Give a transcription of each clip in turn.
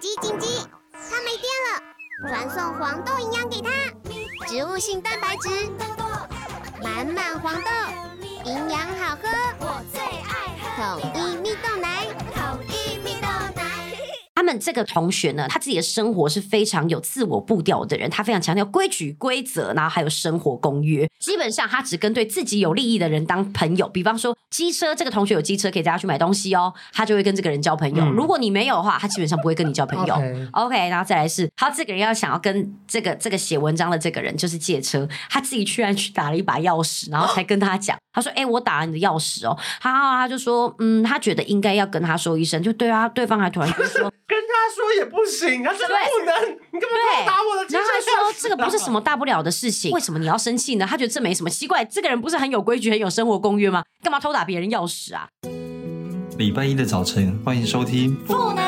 紧急紧急！它没电了，传送黄豆营养给它，植物性蛋白质，满满黄豆，营养好喝，我最爱喝统一蜜豆奶，们这个同学呢，他自己的生活是非常有自我步调的人，他非常强调规矩规则，然后还有生活公约。基本上，他只跟对自己有利益的人当朋友。比方说，机车这个同学有机车可以带他去买东西哦，他就会跟这个人交朋友。嗯、如果你没有的话，他基本上不会跟你交朋友。Okay. OK，然后再来是，他这个人要想要跟这个这个写文章的这个人就是借车，他自己居然去打了一把钥匙，然后才跟他讲。他说：“哎、欸，我打了你的钥匙哦。”他他就说：“嗯，他觉得应该要跟他说一声。”就对啊，对方还突然就说。跟他说也不行，他说不能，对你干嘛打我的？然后他说这个不是什么大不了的事情，为什么你要生气呢？他觉得这没什么奇怪，这个人不是很有规矩、很有生活公约吗？干嘛偷打别人钥匙啊？礼拜一的早晨，欢迎收听《不能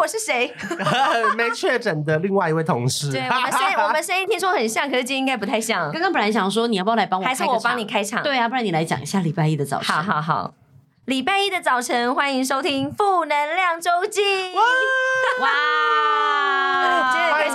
我是谁？没确诊的另外一位同事。对，我们声音，我们声音听说很像，可是今天应该不太像。刚刚本来想说你要不要来帮我开，还是我帮你开场？对啊，不然你来讲一下礼拜一的早晨。好好好，礼拜一的早晨，欢迎收听《负能量周记》。哇哇！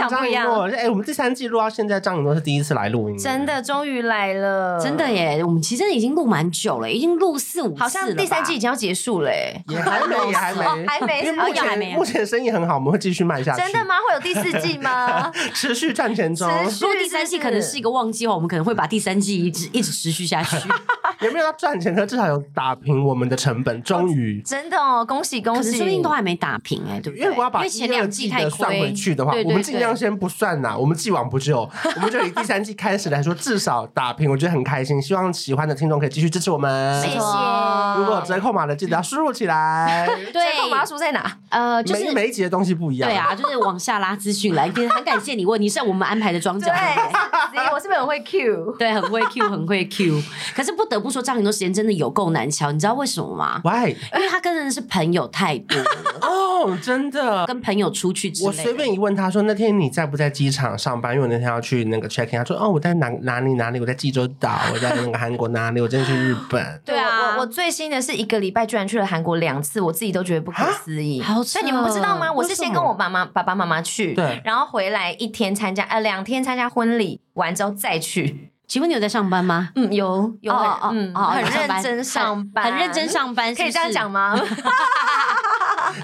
今天开场不一样。哎，我们第三季录到现在，张颖诺是第一次来录音，真的，终于来了，真的耶！我们其实已经录蛮久了，已经录四五次了，好像第三季已经要结束了，也还没，也还没，还没，因为目前目前生意很好，我们会继续卖下去。真的吗？会有第四季吗？持续赚钱中。如果第三季可能是一个旺季的话，我们可能会把第三季一直一直持续下去。有没有要赚钱？可至少有打平我们的成本，终于真的哦，恭喜恭喜！说不定都还没打平哎，对不对？因为我要把前两季的算回去的话，我们尽量先不算呐，我们既往不咎，我们就以第三季开始来说，至少打平，我觉得很开心。希望喜欢的听众可以继续支持我们，谢谢。如果有折扣码的，记得要输入起来。折扣码输在哪？呃，就是每一集的东西不一样。对啊，就是往下拉资讯 来。很感谢你问，你是我们安排的庄家。对，我是不是很会 Q？对，很会 Q，很会 Q。可是不得不说，张很多时间真的有够难敲，你知道为什么吗？Why？因为他跟人是朋友太多哦，真的。跟朋友出去之类，我随便一问他说，那天你在不在机场上班？因为我那天要去那个 check in，他说哦，我在哪哪里哪里，我在济州岛，我在那个韩国哪里，我真的去日本。对啊，我我最新的是一个礼拜居然去了韩国两次，我自己都觉得不可思议。好，所以你们不知道吗？我是先跟我爸妈、爸爸妈妈去，对，然后回来一天参加，呃，两天参加婚礼，完之后再去。请问你有在上班吗？嗯，有有，嗯，很认真上班，很认真上班，可以这样讲吗？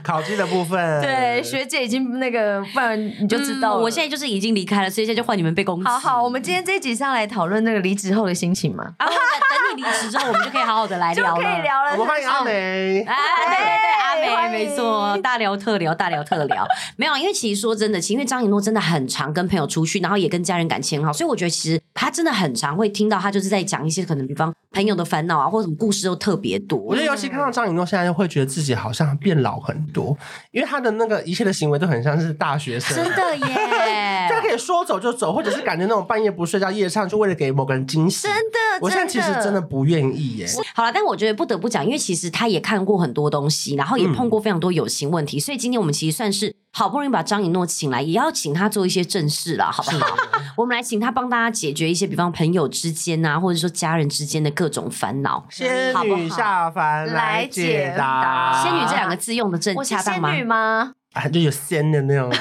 考绩的部分，对，学姐已经那个，不然你就知道。我现在就是已经离开了，所以现在就换你们被攻击。好好，我们今天这一集是要来讨论那个离职后的心情嘛？啊，等你离职之后，我们就可以好好的来聊了。可以聊了。我们欢迎阿梅。哎，对对对，阿梅，没错，大聊特聊，大聊特聊。没有，因为其实说真的，其实因为张颖诺真的很常跟朋友出去，然后也跟家人感情很好，所以我觉得其实他真的很常会听到他就是在讲一些可能，比方朋友的烦恼啊，或者什么故事都特别多。我觉得尤其看到张雨诺现在会觉得自己好像变老很多，因为他的那个一切的行为都很像是大学生，真的耶！就他可以说走就走，或者是感觉那种半夜不睡觉夜唱，就为了给某个人惊喜。真的，我现在其实真的不愿意耶。好了，但我觉得不得不讲，因为其实他也看过很多东西，然后也碰过非常多友情问题，嗯、所以今天我们其实算是好不容易把张颖诺请来，也要请他做一些正事了，好不好？我们来请他帮大家解决一些，比方朋友之间啊，或者说家人之间的各种烦恼。仙女下凡来解答。仙女这两个字用的正恰当吗？仙女吗？啊，就有仙的那种，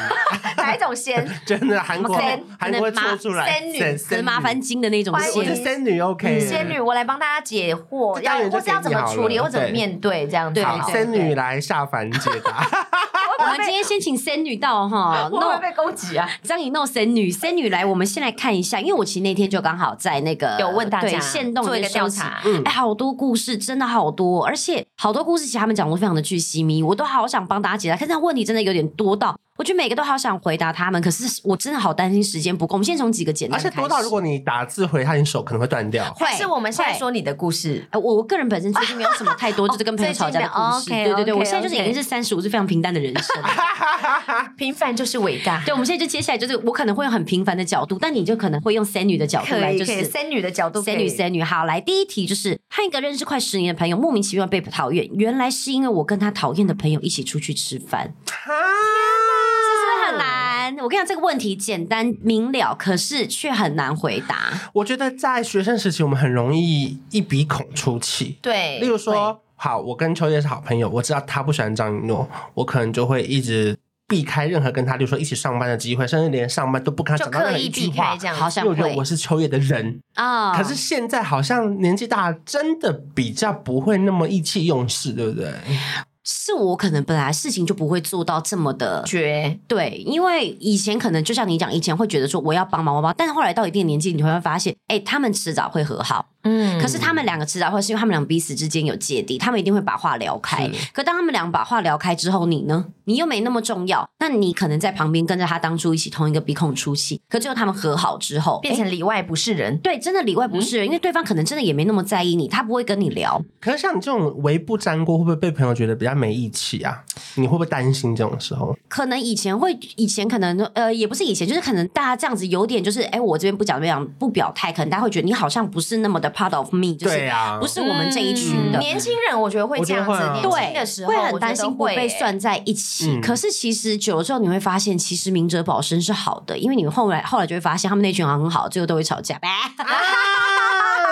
哪一种仙？真的韩国，韩国抽出来仙女，是麻烦精的那种仙。我是仙女，OK。仙女，我来帮大家解惑，要或是要怎么处理，或怎么面对这样子。好，仙女来下凡解答。我们今天先请仙女到哈，会不会被攻击啊？张颖弄仙女，仙女来，我们先来看一下，因为我其实那天就刚好在那个有问大家，限动做一个调查，哎，好多故事，真的好多，而且好多故事其实他们讲的非常的巨细靡，我都好想帮大家解答，可是问题真的有点多到。我觉得每个都好想回答他们，可是我真的好担心时间不够。我们先从几个简单，而且多到如果你打字回他，你手可能会断掉。会是我们现在说你的故事。呃，我我个人本身最近没有什么太多 就是跟朋友吵架的故事。对对对，我现在就是已经是三十五，是非常平淡的人生。平凡就是伟大。对，我们现在就接下来就是我可能会用很平凡的角度，但你就可能会用仙女的角度来，就是仙女的角度，仙女仙女。好，来第一题就是和一个认识快十年的朋友莫名其妙被讨厌，原来是因为我跟他讨厌的朋友一起出去吃饭。很难，我跟你讲，这个问题简单明了，可是却很难回答。我觉得在学生时期，我们很容易一鼻孔出气。对，例如说，好，我跟秋叶是好朋友，我知道他不喜欢张一诺，我可能就会一直避开任何跟他，例如说一起上班的机会，甚至连上班都不跟他讲到任何一句话。这样好像因为我觉得我是秋叶的人啊。可是现在好像年纪大，真的比较不会那么意气用事，对不对？是我可能本来事情就不会做到这么的绝，对，因为以前可能就像你讲，以前会觉得说我要帮忙，我帮，但是后来到一定年纪，你会发现，哎，他们迟早会和好。嗯，可是他们两个迟早会是因为他们俩彼此之间有芥蒂，他们一定会把话聊开。可当他们俩把话聊开之后，你呢？你又没那么重要，那你可能在旁边跟着他当初一起同一个鼻孔出气。可最后他们和好之后，变成里外不是人。对，真的里外不是人，嗯，因为对方可能真的也没那么在意你，他不会跟你聊。可是像你这种微不沾锅，会不会被朋友觉得比较没义气啊？你会不会担心这种时候？可能以前会，以前可能呃，也不是以前，就是可能大家这样子有点就是，哎，我这边不讲这样不表态，可能大家会觉得你好像不是那么的 part of me，就是。不是我们这一群的年轻人，我觉得会这样子。对，年轻的时候会很担心不被算在一起。可是其实久了之后，你会发现，其实明哲保身是好的，因为你们后来后来就会发现，他们那群好像很好，最后都会吵架。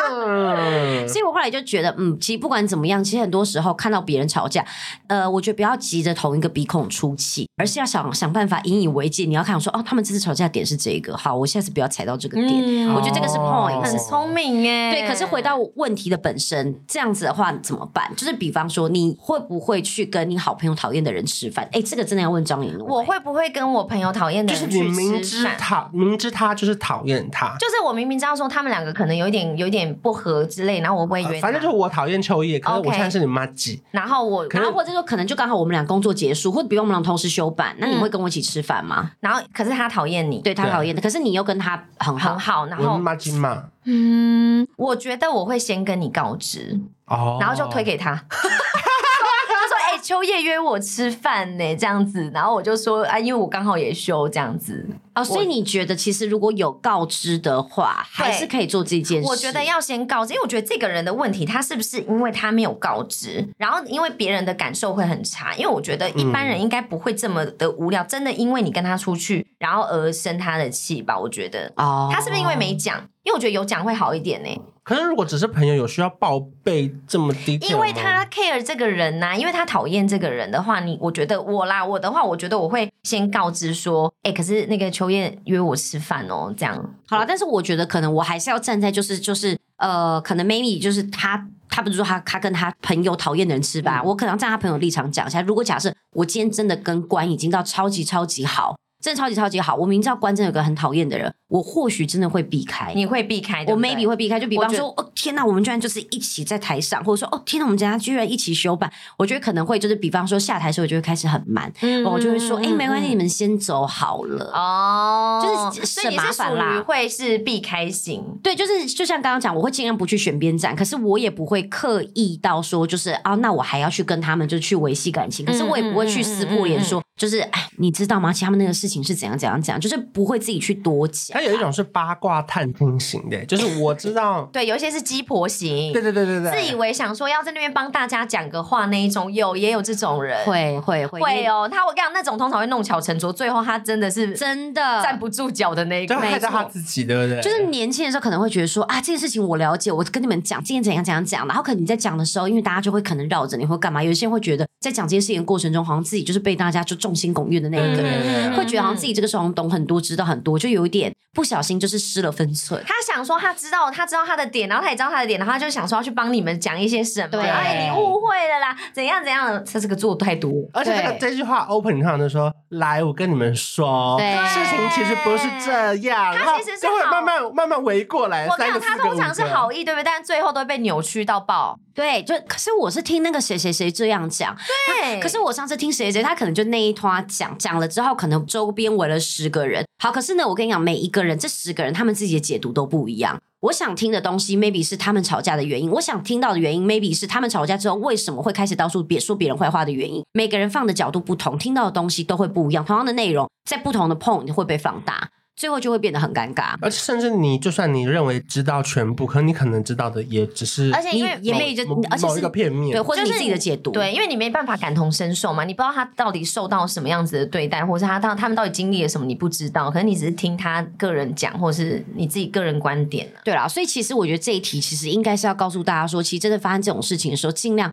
所以我后来就觉得，嗯，其实不管怎么样，其实很多时候看到别人吵架，呃，我觉得不要急着同一个鼻孔出气，而是要想想办法引以为戒。你要看我说，哦，他们这次吵架点是这个，好，我下次不要踩到这个点。我觉得这个是 point，很聪明耶。对，可是回到问题的本身，这样子的话怎么办？就是比方说，你会不会去跟你好朋友讨厌的人吃饭？哎，这个真的要问张以诺。我会不会跟我朋友讨厌的人去吃饭？就是你明知他明知他就是讨厌他，就是我明明知道说他们两个可能有一点有一点不合之类，然后我不会约。反正就是我讨厌秋叶，可是我现在是你妈鸡。然后我，然后或者说可能就刚好我们俩工作结束，或者比如我们俩同时休班，那你会跟我一起吃饭吗？然后可是他讨厌你，对他讨厌的，可是你又跟他很很好，然后妈鸡嘛。嗯，我觉得我会先跟你告知，哦，然后就推给他。丘曄约我吃饭呢，这样子，然后我就说啊，因为我刚好也休这样子哦，所以你觉得其实如果有告知的话，还是可以做这件事。我觉得要先告知，因为我觉得这个人的问题，他是不是因为他没有告知，然后因为别人的感受会很差？因为我觉得一般人应该不会这么的无聊，真的因为你跟他出去，然后而生他的气吧？我觉得哦，他是不是因为没讲？因为我觉得有讲会好一点呢。可是如果只是朋友，有需要报备这么低？因为他 care 这个人呐、啊，因为他讨厌这个人的话，你我觉得我啦，我的话，我觉得我会先告知说，哎、欸，可是那个秋燕约我吃饭哦，这样好了。但是我觉得可能我还是要站在就是就是呃，可能 maybe 就是他他不是说他他跟他朋友讨厌的人吃吧，嗯、我可能站他朋友立场讲一下。如果假设我今天真的跟关已经到超级超级好。真的超级超级好，我明知道关真有个很讨厌的人，我或许真的会避开。你会避开，对对，我 maybe 会避开。就比方说，哦天哪，我们居然就是一起在台上，或者说，哦天哪，我们家居然一起休班，我觉得可能会就是，比方说下台的时候就会开始很慢，嗯、我就会说，哎、欸，没关系，你们先走好了。哦，就是省麻烦啦。会是避开型，对，就是就像刚刚讲，我会尽量不去选边站，可是我也不会刻意到说，就是啊，那我还要去跟他们就去维系感情，可是我也不会去撕破脸说。就是哎，你知道吗？其实他们那个事情是怎样怎样讲，就是不会自己去多讲。他有一种是八卦探听型的，就是我知道，对，有一些是鸡婆型，对对对对对，自以为想说要在那边帮大家讲个话那一种，有也有这种人，会会会会哦。他我跟你讲，那种通常会弄巧成拙，最后他真的是真的站不住脚的那一个，害到他自己，对不对？就是年轻的时候可能会觉得说啊，这件事情我了解，我跟你们讲，今天怎样怎样讲，然后可能你在讲的时候，因为大家就会可能绕着你或干嘛？有些人会觉得在讲这件事情的过程中，好像自己就是被大家就众星拱月的那一个。人，嗯、会觉得好像自己这个时候懂很多，知道很多，就有一点不小心就是失了分寸。他想说他知道，他知道他的点，然后他也知道他的点，然后他就想说要去帮你们讲一些什么。对，哎，你误会了啦，怎样怎样的？他这个做太多，而且这个这句话 open 上就说：“来，我跟你们说，对事情其实不是这样。”他其实是会慢慢慢慢围过来。我跟你讲，他通常是好意，对不对？但最后都会被扭曲到爆。对，就可是我是听那个谁谁谁这样讲，对。可是我上次听谁谁，他可能就那一他讲讲了之后，可能周边围了十个人。好，可是呢，我跟你讲，每一个人这十个人，他们自己的解读都不一样。我想听的东西，maybe 是他们吵架的原因；我想听到的原因，maybe 是他们吵架之后为什么会开始到处别说别人坏话的原因。每个人放的角度不同，听到的东西都会不一样。同样的内容，在不同的 point 会被放大。最后就会变得很尴尬，而且甚至你就算你认为知道全部，可你可能知道的也只是，而且因为也没就而且是一个片面，对，或者你自己的解读，对，因为你没办法感同身受嘛，你不知道他到底受到什么样子的对待，或者是他到他们到底经历了什么，你不知道，可能你只是听他个人讲，或者是你自己个人观点，对啦，所以其实我觉得这一题其实应该是要告诉大家说，其实真的发生这种事情的时候，尽量。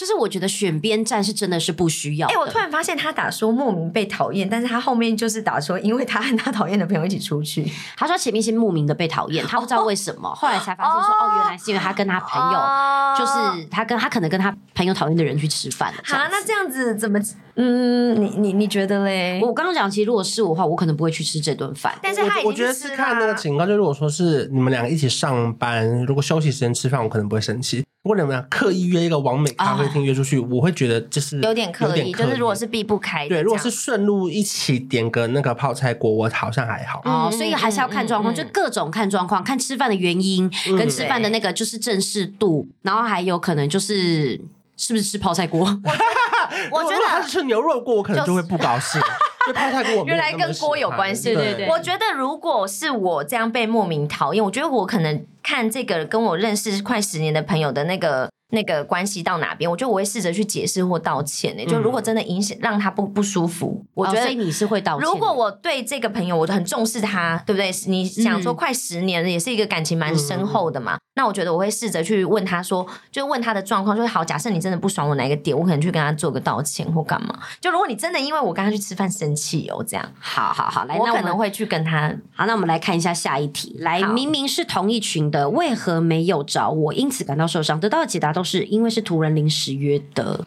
就是我觉得选边站是真的是不需要。哎、欸，我突然发现他打说莫名被讨厌，但是他后面就是打说，因为他和他讨厌的朋友一起出去。他说前面是莫名的被讨厌，他不知道为什么，哦、后来才发现说哦，哦，原来是因为他跟他朋友，哦、就是他跟他可能跟他朋友讨厌的人去吃饭。好，那这样子怎么？嗯，你你你觉得嘞？我刚刚讲，其实如果是我的话，我可能不会去吃这顿饭。但是他我，我觉得是看那个情况，就如果说是你们两个一起上班，如果休息时间吃饭，我可能不会生气。如果你们刻意约一个完美咖啡厅约出去，哦、我会觉得就是有点刻意，就是如果是避不开。对，如果是顺路一起点个那个泡菜锅，我好像还好。哦，所以还是要看状况，就各种看状况，看吃饭的原因，嗯、跟吃饭的那个就是正式度，嗯、然后还有可能就是是不是吃泡菜锅。我觉得他是吃牛肉锅，我可能就会不高兴。就泡菜锅，原来跟锅有关系。对对对，我觉得如果是我这样被莫名讨厌，我觉得我可能看这个跟我认识快十年的朋友的那个。那个关系到哪边，我觉得我会试着去解释或道歉呢、欸。就如果真的影响让他不不舒服，我觉得你是会道歉。如果我对这个朋友我很重视他，对不对？你想说快十年了，也是一个感情蛮深厚的嘛。那我觉得我会试着去问他说，就问他的状况，说好，假设你真的不爽我哪一个点，我可能去跟他做个道歉或干嘛。就如果你真的因为我跟他去吃饭生气哦，这样，好好好，来，我可能会去跟他。好，那我们来看一下下一题。来，明明是同一群的，为何没有找我？因此感到受伤。得到的解答都是因为是突然临时约的。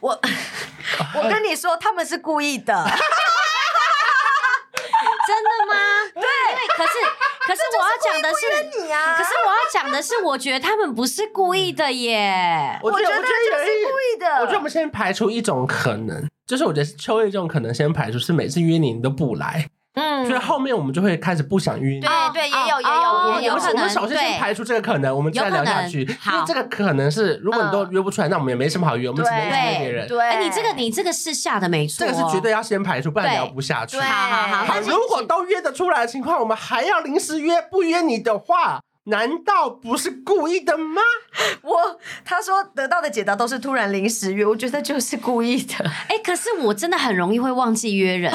我 我跟你说，他们是故意的。真的吗？对，可是可是我要讲的是你啊！可是我要讲的是，我觉得他们不是故意的耶。我觉得就是故意的。我觉得我们先排除一种可能，就是我觉得秋叶这种可能先排除，是每次约你你都不来。嗯，所以后面我们就会开始不想约你。对对，也有也有也有可能。我们首先先排除这个可能，我们再聊下去。因为这个可能是，如果你都约不出来，那我们也没什么好约，我们只能约别人。对，哎，你这个你这个是下的没错，这个是绝对要先排除，不然聊不下去。好好好，如果都约得出来的情况，我们还要临时约，不约你的话，难道不是故意的吗？我他说得到的解答都是突然临时约，我觉得就是故意的。哎，可是我真的很容易会忘记约人。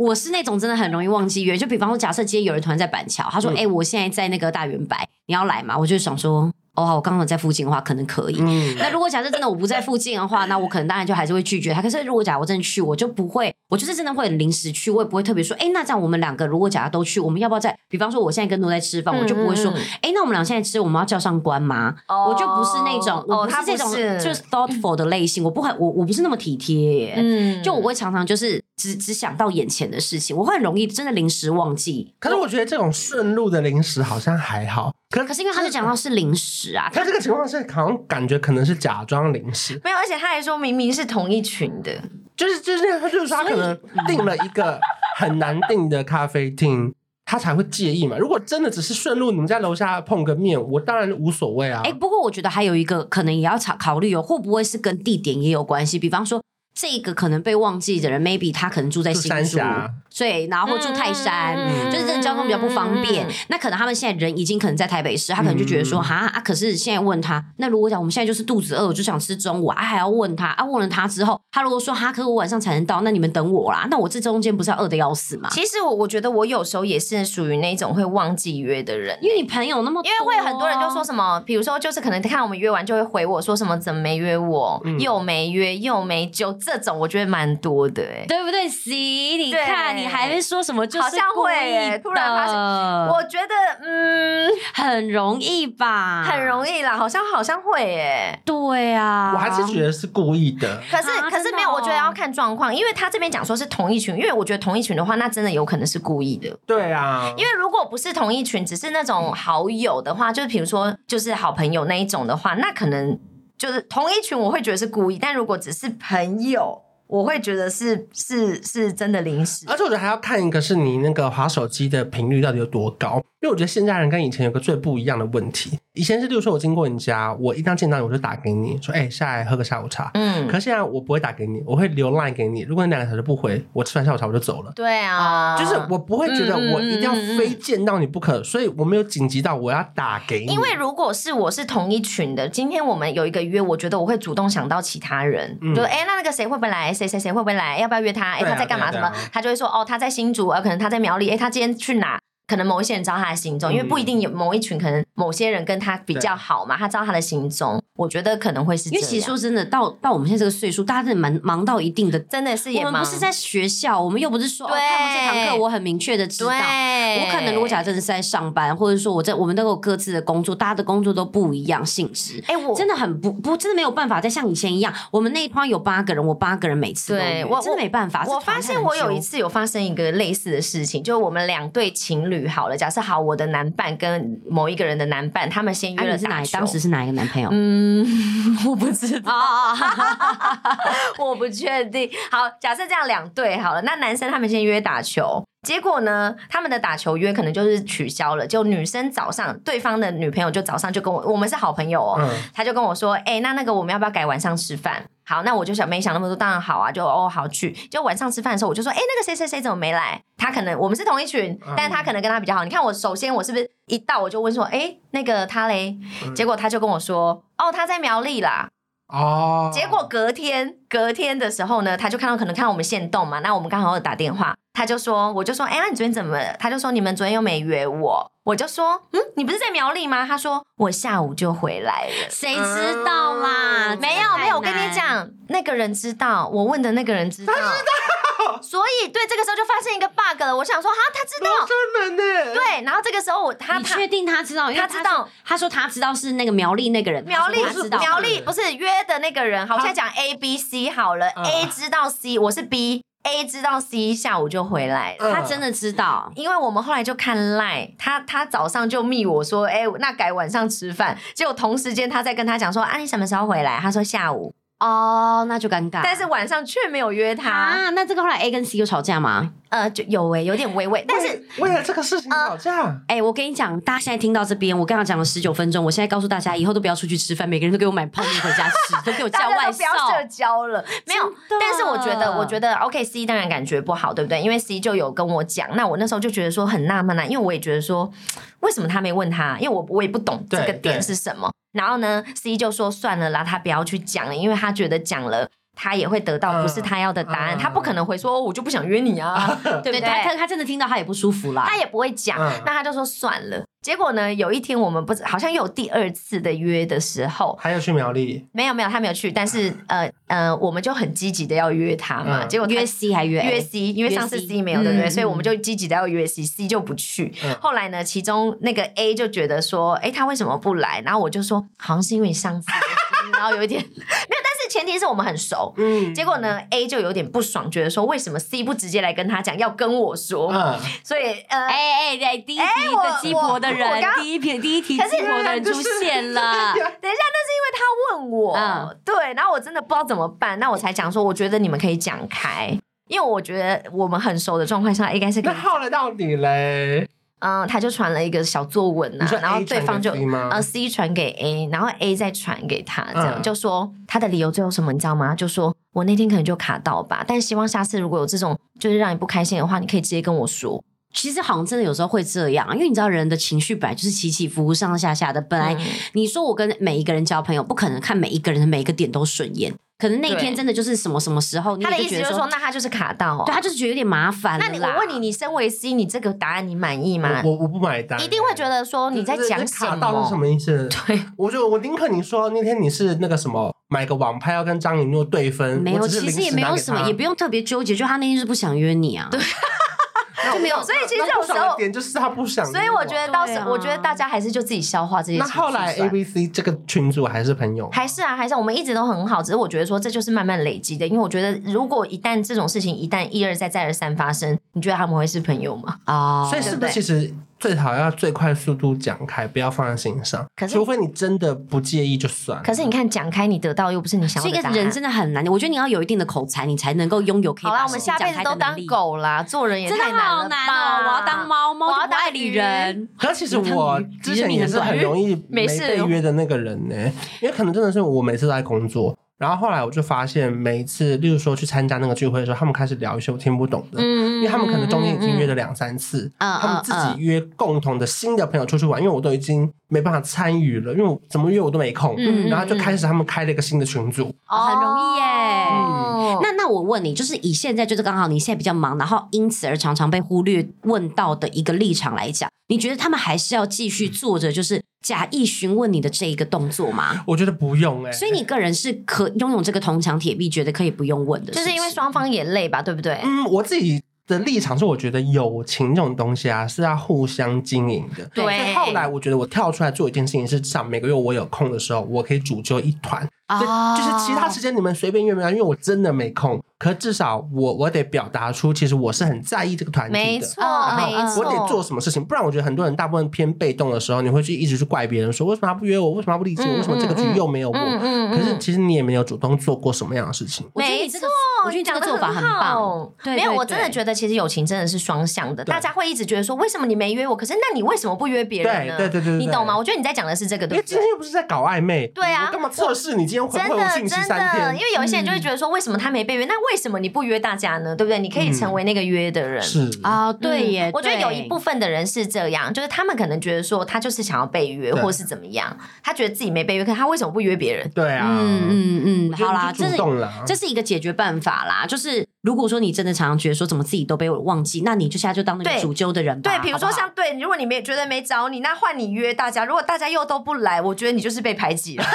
我是那种真的很容易忘记约，就比方说，假设今天有人突然在板桥，他说：“哎、嗯欸，我现在在那个大圆白，你要来吗？”我就想说。哦，好，我刚好在附近的话，可能可以。嗯、那如果假设真的我不在附近的话，那我可能当然就还是会拒绝他。可是如果假如我真的去，我就不会，我就是真的会很临时去，我也不会特别说，哎，那这样我们两个如果假如都去，我们要不要在？比方说我现在跟诺在吃饭，嗯、我就不会说，哎，那我们俩现在吃，我们要叫上官吗？哦、我就不是那种，我不是这种，哦、就是 thoughtful 的类型，我不很，我我不是那么体贴耶。嗯，就我会常常就是只只想到眼前的事情，我会很容易真的临时忘记。可是我觉得这种顺路的临时好像还好。可可是因为他就讲到是临时啊，他这个情况是好像感觉可能是假装临时，没有，而且他还说明明是同一群的，就是就是他就是说他可能订了一个很难订的咖啡厅，他才会介意嘛。如果真的只是顺路，你们在楼下碰个面，我当然无所谓啊。哎、欸，不过我觉得还有一个可能也要考考虑哦，会不会是跟地点也有关系？比方说。这个可能被忘记的人，maybe 他可能住在新竹，对，然后或住泰山，嗯、就是这个交通比较不方便。嗯、那可能他们现在人已经可能在台北市，他可能就觉得说，哈、嗯、啊，可是现在问他，那如果讲我们现在就是肚子饿，我就想吃中午啊，还要问他啊，问了他之后，他如果说哈，可是我晚上才能到，那你们等我啦，那我这中间不是要饿得要死吗？其实我我觉得我有时候也是属于那种会忘记约的人，因为你朋友那么多，因为会很多人就说什么，比如说就是可能看我们约完就会回我说什么怎么没约我，嗯、又没约又没就这种，我觉得蛮。多的哎，对不对？C，你看你还没说什么，就好像会哎，突然发现，我觉得嗯，很容易吧，很容易啦，好像好像会耶，对啊，我还是觉得是故意的。可是可是没有，我觉得要看状况，因为他这边讲说是同一群，因为我觉得同一群的话，那真的有可能是故意的。对啊，因为如果不是同一群，只是那种好友的话，就是比如说就是好朋友那一种的话，那可能。就是同一群，我会觉得是故意，但如果只是朋友。我会觉得是是是真的临时，而且我觉得还要看一个是你那个划手机的频率到底有多高。因为我觉得现在人跟以前有个最不一样的问题，以前是，例如说我经过你家，我一旦见到你，我就打给你说，哎、欸，下来喝个下午茶。嗯，可是现在我不会打给你，我会留 line 给你。如果你两个小时不回，我吃完下午茶我就走了。对啊，就是我不会觉得我一定要非见到你不可，嗯嗯嗯嗯，所以我没有紧急到我要打给你。因为如果是我是同一群的，今天我们有一个约，我觉得我会主动想到其他人，嗯、就哎、欸，那那个谁会不会来？谁谁谁会不会来？要不要约他？哎、欸，他在干嘛？什么？他就会说，哦，他在新竹，呃，可能他在苗栗。哎、欸，他今天去哪？可能某一些人知道他的行踪，因为不一定有某一群，可能某些人跟他比较好嘛，他知道他的行踪。我觉得可能会是这样，因为其实说真的，到到我们现在这个岁数，大家真的忙忙到一定的，真的是也忙。我们不是在学校，我们又不是说对、哦、看完这堂课，我很明确的知道。我可能如果假设真的是在上班，或者说我在我们都有各自的工作，大家的工作都不一样性质。哎，我真的很不不，真的没有办法再像以前一样。我们那一帮有八个人，我八个人每次对我真的没办法。我发现我有一次有发生一个类似的事情，就我们两对情侣好了，假设好。我的男伴跟某一个人的男伴，他们先约了打球。当时是哪一个男朋友？嗯，我不知道，我不确定。好，假设这样两对好了，那男生他们先约打球。结果呢，他们的打球约可能就是取消了。就女生早上，对方的女朋友就早上就跟我，我们是好朋友哦，嗯、他就跟我说：“哎、欸，那那个我们要不要改晚上吃饭？”好，那我就想没想那么多，当然好啊，就哦好去。就晚上吃饭的时候，我就说：“哎、欸，那个谁谁谁怎么没来？”他可能我们是同一群，但是他可能跟他比较好。你看我首先我是不是一到我就问说：“哎、欸，那个他嘞？”结果他就跟我说：“哦，他在苗栗啦。”哦，结果隔天隔天的时候呢，他就看到可能看到我们现动嘛，那我们刚好有打电话。他就说，我就说，哎、欸，那你昨天怎么了？他就说，你们昨天又没约我。我就说，嗯，你不是在苗栗吗？他说，我下午就回来了。谁知道啦？没有没有，我跟你讲，那个人知道，我问的那个人知道。他知道。所以，对，这个时候就发现一个 bug 了。我想说，哈，他知道。真的呢。对，然后这个时候我他，你确定他知道？他知道。他说他知道是那个苗栗那个人。苗栗知道苗栗，不是约的那个人。好，我现在讲 A B C 好了，A 知道 C，我是 B。A 知道 C 下午就回来了，他真的知道，因为我们后来就看 Line，他他早上就密我说，哎、欸，那改晚上吃饭，结果同时间他在跟他讲说，啊，你什么时候回来？他说下午。哦，那就尴尬。但是晚上却没有约他啊。那这个后来 A 跟 C 有吵架吗？呃，就有诶、欸，有点微微。但是为了这个事情吵架？哎、呃欸，我跟你讲，大家现在听到这边，我刚刚讲了十九分钟，我现在告诉大家，以后都不要出去吃饭，每个人都给我买泡面回家吃，都给我叫外送。不要社交了，没有。但是我觉得，我觉得 OK，C 当然感觉不好，对不对？因为 C 就有跟我讲，那我那时候就觉得说很纳闷啊，因为我也觉得说，为什么他没问他？因为我我也不懂这个点是什么。然后呢，C 就说算了啦，他不要去讲了，因为他觉得讲了，他也会得到不是他要的答案，uh, uh, 他不可能会说我就不想约你啊，对不对？他他真的听到他也不舒服啦，他也不会讲，uh, 那他就说算了。结果呢，有一天我们不好像又有第二次的约的时候，他要去苗栗？没有没有，他没有去，但是呃呃，我们就很积极的要约他嘛，uh, 结果约 C 还约?约 C，因为上次 C 没有对不对？所以我们就积极的要约 C，C 就不去。Uh, 后来呢，其中那个 A 就觉得说，哎，他为什么不来？然后我就说，好像是因为你上次，然后有一点 没有。前提是我们很熟，嗯，结果呢，A 就有点不爽，觉得说为什么 C 不直接来跟他讲，要跟我说，嗯，所以呃，哎哎，对，第一题的鸡婆的人，第一题第一题鸡婆的人出现 了，等一下，那是因为他问我，嗯，对，然后我真的不知道怎么办，那我才讲说，我觉得你们可以讲开，因为我觉得我们很熟的状况下，应该是那后来到你嘞？嗯，他就传了一个小作文呐、啊，然后对方就呃 C 传给 A，然后 A 再传给他，这样、嗯、就说他的理由最后什么你知道吗？就说我那天可能就卡到吧，但希望下次如果有这种就是让你不开心的话，你可以直接跟我说。其实好像真的有时候会这样，因为你知道人的情绪本来就是起起伏伏、上上下下的。本来你说我跟每一个人交朋友，不可能看每一个人的每一个点都顺眼。可能那一天真的就是什么什么时候，他的意思就是说，那他就是卡到、哦，对，他就是觉得有点麻烦。那你我问你，你身为 C，你这个答案你满意吗？我我不买单，一定会觉得说你在讲什么？卡到是什么意思？对，我就我宁可你说那天你是那个什么买个网拍要跟张雨诺对分，没有，其实也没有什么，也不用特别纠结，就他那天是不想约你啊。对。就没有，所以其实这种时候点就是他不想。所以我觉得到时，我觉得大家还是就自己消化这些。那后来 A B C 这个群组还是朋友？还是啊，还是我们一直都很好。只是我觉得说这就是慢慢累积的，因为我觉得如果一旦这种事情一旦一而再再而三发生，你觉得他们会是朋友吗？啊，所以是不是其实最好要最快速度讲开，不要放在心上。可是除非你真的不介意就算。可是你看讲开，你得到又不是你想要的。这个人真的很难，我觉得你要有一定的口才，你才能够拥有可以。好啦，我们下辈子都当狗啦，做人也太难了。好难哦！我要当猫，猫就不爱理人。可是其实我之前也是很容易没被约的那个人呢，因为可能真的是我每次都在工作。然后后来我就发现，每一次，例如说去参加那个聚会的时候，他们开始聊一些我听不懂的，嗯、因为他们可能中间已经约了两三次，嗯、他们自己约共同的新的朋友出去玩，嗯、因为我都已经没办法参与了，因为我怎么约我都没空，嗯、然后就开始他们开了一个新的群组，哦，很容易耶。嗯、那那我问你，就是以现在就是刚好你现在比较忙，然后因此而常常被忽略问到的一个立场来讲，你觉得他们还是要继续做着就是？假意询问你的这一个动作吗？我觉得不用哎、欸，所以你个人是可拥有这个铜墙铁壁，觉得可以不用问的，就是因为双方也累吧，对不对？嗯，我自己的立场是，我觉得友情这种东西啊，是要互相经营的。对，所以后来我觉得我跳出来做一件事情，是至少每个月我有空的时候，我可以煮就一团。啊，就是其他时间你们随便约没有，因为我真的没空。可至少我我得表达出，其实我是很在意这个团体的。没错，没错。我得做什么事情，不然我觉得很多人大部分偏被动的时候，你会去一直去怪别人，说为什么他不约我，为什么他不理解我，为什么这个局又没有我？可是其实你也没有主动做过什么样的事情。没错，我觉得这个做法很棒。没有，我真的觉得其实友情真的是双向的。大家会一直觉得说，为什么你没约我？可是那你为什么不约别人呢？对对对对，你懂吗？我觉得你在讲的是这个，对不对？今天又不是在搞暧昧。对啊，干嘛测试你今天会不会信息？三天，因为有一些人就会觉得说，为什么他没被约？那为什么你不约大家呢？对不对？你可以成为那个约的人。是啊，对耶。我觉得有一部分的人是这样，就是他们可能觉得说，他就是想要被约，或是怎么样，他觉得自己没被约，可他为什么不约别人？对啊，嗯嗯嗯，好啦，这是这是一个解决办法啦。就是如果说你真的常常觉得说，怎么自己都被我忘记，那你就现在就当那个主揪的人吧。对，比如说像对，如果你没觉得没找你，那换你约大家。如果大家又都不来，我觉得你就是被排挤了。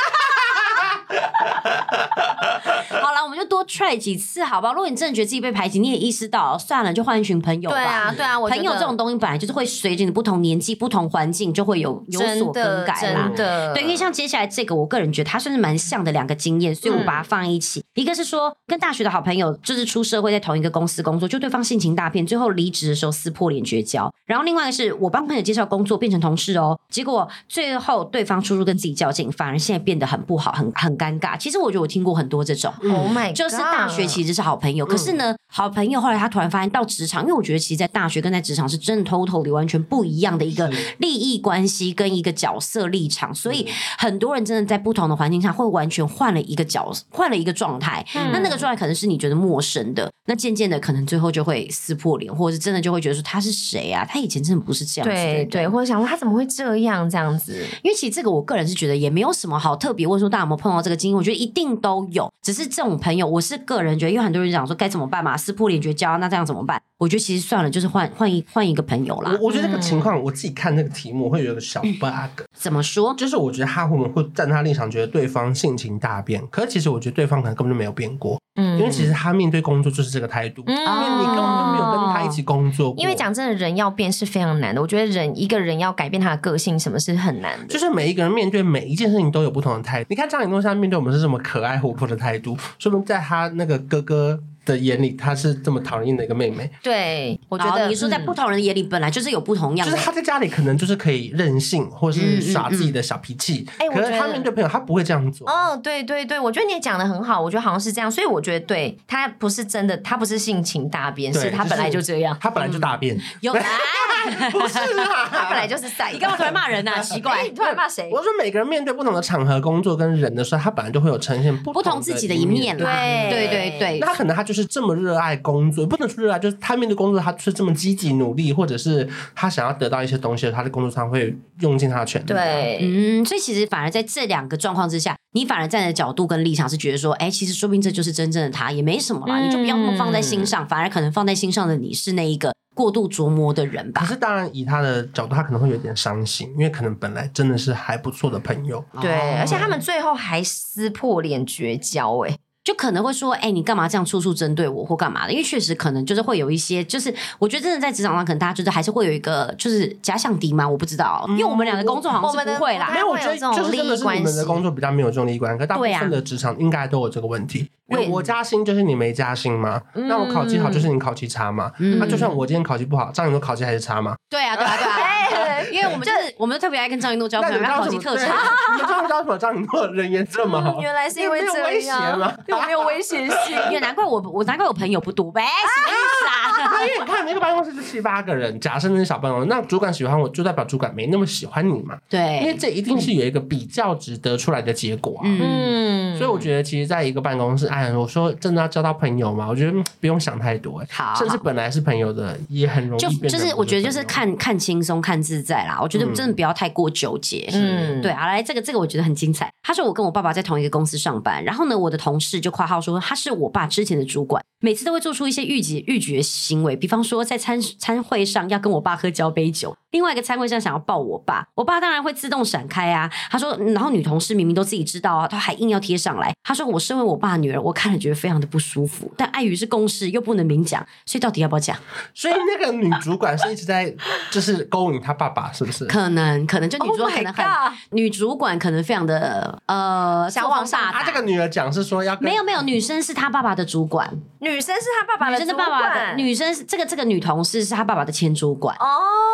好了，我们就多 try 几次，好吧？如果你真的觉得自己被排挤，你也意识到算了，就换一群朋友吧。对啊，对啊，我朋友这种东西本来就是会随着你不同年纪、不同环境，就会有有所更改啦。真的，对，因为像接下来这个，我个人觉得它算是蛮像的两个经验，所以我把它放一起。嗯、一个是说，跟大学的好朋友就是出社会在同一个公司工作，就对方性情大变，最后离职的时候撕破脸绝交。然后另外一个是我帮朋友介绍工作，变成同事哦，结果最后对方处处跟自己较劲，反而现在变得很不好，很很尴尬。其实我觉得我听过很多这种，Oh my God，就是大学其实是好朋友，可是呢，好朋友后来他突然发现到职场，因为我觉得其实，在大学跟在职场是真的 totally 完全不一样的一个利益关系跟一个角色立场，所以很多人真的在不同的环境下会完全换了一个角色，换了一个状态。那那个状态可能是你觉得陌生的，那渐渐的可能最后就会撕破脸，或者是真的就会觉得说他是谁啊？他以前真的不是这样子，对对，或者想说他怎么会这样这样子？因为其实这个我个人是觉得也没有什么好特别问说大家有没有碰到这个经验，我觉得一定都有，只是这种朋友，我是个人觉得，因为很多人讲说该怎么办嘛，撕破脸绝交，那这样怎么办？我觉得其实算了，就是换换一换一个朋友啦。我我觉得这个情况，我自己看那个题目会有一个小 bug。怎么说？就是我觉得他会不会站他立场，觉得对方性情大变？可是其实我觉得对方可能根本就没有变过。嗯，因为其实他面对工作就是这个态度，因为你根本就没有跟他一起工作过。因为讲真的，人要变是非常难的。我觉得人一个人要改变他的个性，什么是很难的？就是每一个人面对每一件事情都有不同的态度。你看张李东山面对我们是这么可爱活泼的态度，说明在他那个哥哥的眼里，她是这么讨厌的一个妹妹。对，我觉得你说在不同人的眼里，本来就是有不同样的。就是她在家里可能就是可以任性，或是耍自己的小脾气。哎，可是她面对朋友，她不会这样做。哦，对对对，我觉得你也讲的很好，我觉得好像是这样。所以我觉得，对她不是真的，她不是性情大变，是她本来就这样，她本来就大变。有啊，不是啊，她本来就是赛。你干嘛突然骂人啊？奇怪，你突然骂谁？我说每个人面对不同的场合、工作跟人的时候，他本来就会有呈现不同自己的一面啦。对对对对，那他可能他就是这么热爱。工作不能说热爱，就是他面对工作，他是这么积极努力，或者是他想要得到一些东西，他在工作上会用尽他的全力。对，嗯，所以其实反而在这两个状况之下，你反而站的角度跟立场是觉得说，哎，其实说不定这就是真正的他，也没什么啦，嗯、你就不要那么放在心上，反而可能放在心上的你是那一个过度琢磨的人吧。可是当然，以他的角度，他可能会有点伤心，因为可能本来真的是还不错的朋友，对，哦、而且他们最后还撕破脸绝交，哎。就可能会说，哎、欸，你干嘛这样处处针对我或干嘛的？因为确实可能就是会有一些，就是我觉得真的在职场上，可能大家就是还是会有一个就是假想敌嘛，我不知道，因为我们俩的工作好像是不会啦，没有，我觉得就是真的是你们的工作比较没有这种利益关系，可大部分的职场应该都有这个问题。因为我加薪就是你没加薪嘛？那我考绩好就是你考绩差嘛？那就算我今天考绩不好，张宇都考绩还是差嘛？对啊，对啊，对啊。对，因为我们就是我们特别爱跟张一诺交朋友，要考级特长。你们知道为什么张一诺人缘这么好？原来是因为这样吗？有没有威胁性？也难怪我我难怪我朋友不多呗，什么意思啊？因为你看那个办公室是七八个人，假设那是小办公室，那主管喜欢我就代表主管没那么喜欢你嘛？对，因为这一定是有一个比较值得出来的结果啊。嗯，所以我觉得其实在一个办公室，哎，我说真的要交到朋友嘛，我觉得不用想太多。好，甚至本来是朋友的也很容易。就就是我觉得就是看看轻松看自在啦。我觉得真的不要太过纠结。嗯，对啊，来这个这个我觉得很精彩。他说我跟我爸爸在同一个公司上班，然后呢，我的同事就夸号说他是我爸之前的主管，每次都会做出一些逾矩逾矩的行为，比方说在餐餐会上要跟我爸喝交杯酒，另外一个餐会上想要抱我爸，我爸当然会自动闪开啊。他说，然后女同事明明都自己知道啊，他还硬要贴上来。他说我身为我爸的女儿，我看了觉得非常的不舒服，但碍于是公事又不能明讲，所以到底要不要讲？所以那个女主管是一直在就是勾引他爸爸，是不是？可能可能就女主管可能很、oh、女主管可能非常的呃想往上。他这个女儿讲是说要没有没有，女生是他爸爸的主管，女生是他爸爸的主管，女生是爸爸的，女生是这个这个女同事是他爸爸的前主管哦。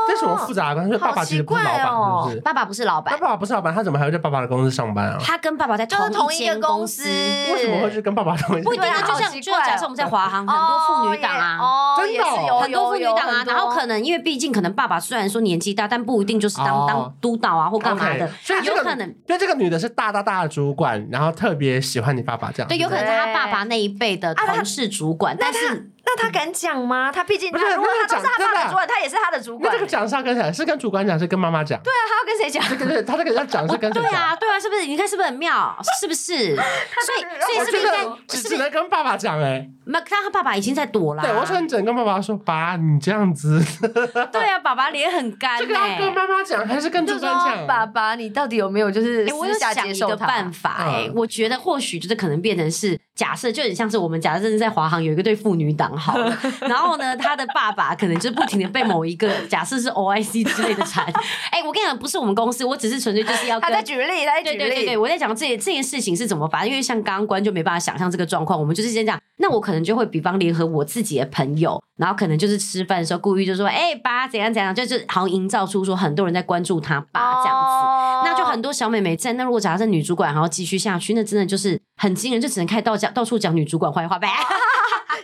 这什么复杂的关系？爸爸其实不是老板，是不是？爸爸不是老板，他爸爸不是老板，他怎么还会在爸爸的公司上班啊？他跟爸爸在同一间公司，为什么会是跟爸爸同一间？不一定啊，就像就像假设我们在华航，很多妇女党啊，真的很多妇女党啊。然后可能因为毕竟可能爸爸虽然说年纪大，但不一定就是当当督导啊或干嘛的，所以有可能。因为这个女的是大大大的主管，然后特别喜欢你爸爸这样。对，有可能是他爸爸那一辈的同事主管，但是。那他敢讲吗？他毕竟他如果他都是他爸爸的主管，他也是他的主管。那这个讲是要跟谁？是跟主管讲，是跟妈妈讲？对啊，他要跟谁讲？这个他这个要讲是跟谁讲？对啊，对啊，是不是？你看是不是很妙？是不是？所以所以是不是应该只只能跟爸爸讲？哎，没有，他爸爸已经在躲了。对，我说你只能跟爸爸说，爸，你这样子。对啊，爸爸脸很干。这个要跟妈妈讲还是跟主管讲？爸爸，你到底有没有就是私下接受一个办法？哎，我觉得或许就是可能变成是假设，就很像是我们假设是在华航有一个对妇女党好了。然后呢，他的爸爸可能就不停的被某一个假设是 OIC 之类的缠。哎、欸，我跟你讲，不是我们公司，我只是纯粹就是要他在举例，他在举例。对对对对，我在讲这这件事情是怎么发生，因为像刚刚关就没办法想象这个状况，我们就是先讲。那我可能就会比方联合我自己的朋友，然后可能就是吃饭的时候故意就说，哎、欸，爸怎样怎样，就是好像营造出说很多人在关注他爸这样子。Oh. 那就很多小妹妹在。那如果假设女主管还要继续下去，那真的就是很惊人，就只能开到讲到处讲女主管坏话呗。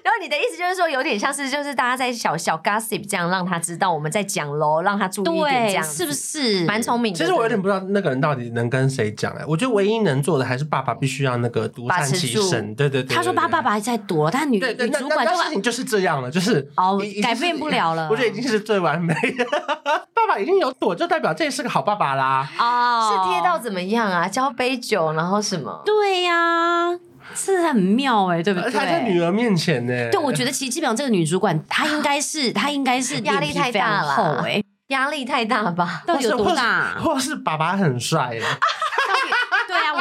然后你的意思就是说，有点像是就是大家在小小 gossip 这样，让他知道我们在讲喽，让他注意一点，这样是不是蛮聪明的？其实我有点不知道那个人到底能跟谁讲哎，我觉得唯一能做的还是爸爸必须要那个独善其身。对对对，他说爸爸爸还在躲，但女女主管事情就是这样了，就是哦改变不了了。我觉得已经是最完美的，已经有躲，就代表这也是个好爸爸啦。哦，是贴到怎么样啊？交杯酒，然后什么？对呀。是很妙哎，对不对？他在女儿面前呢。对，我觉得其实基本上这个女主管，她应该是 她应该是压力太大了，哎，压力太大吧？到底有多大？或是爸爸很帅？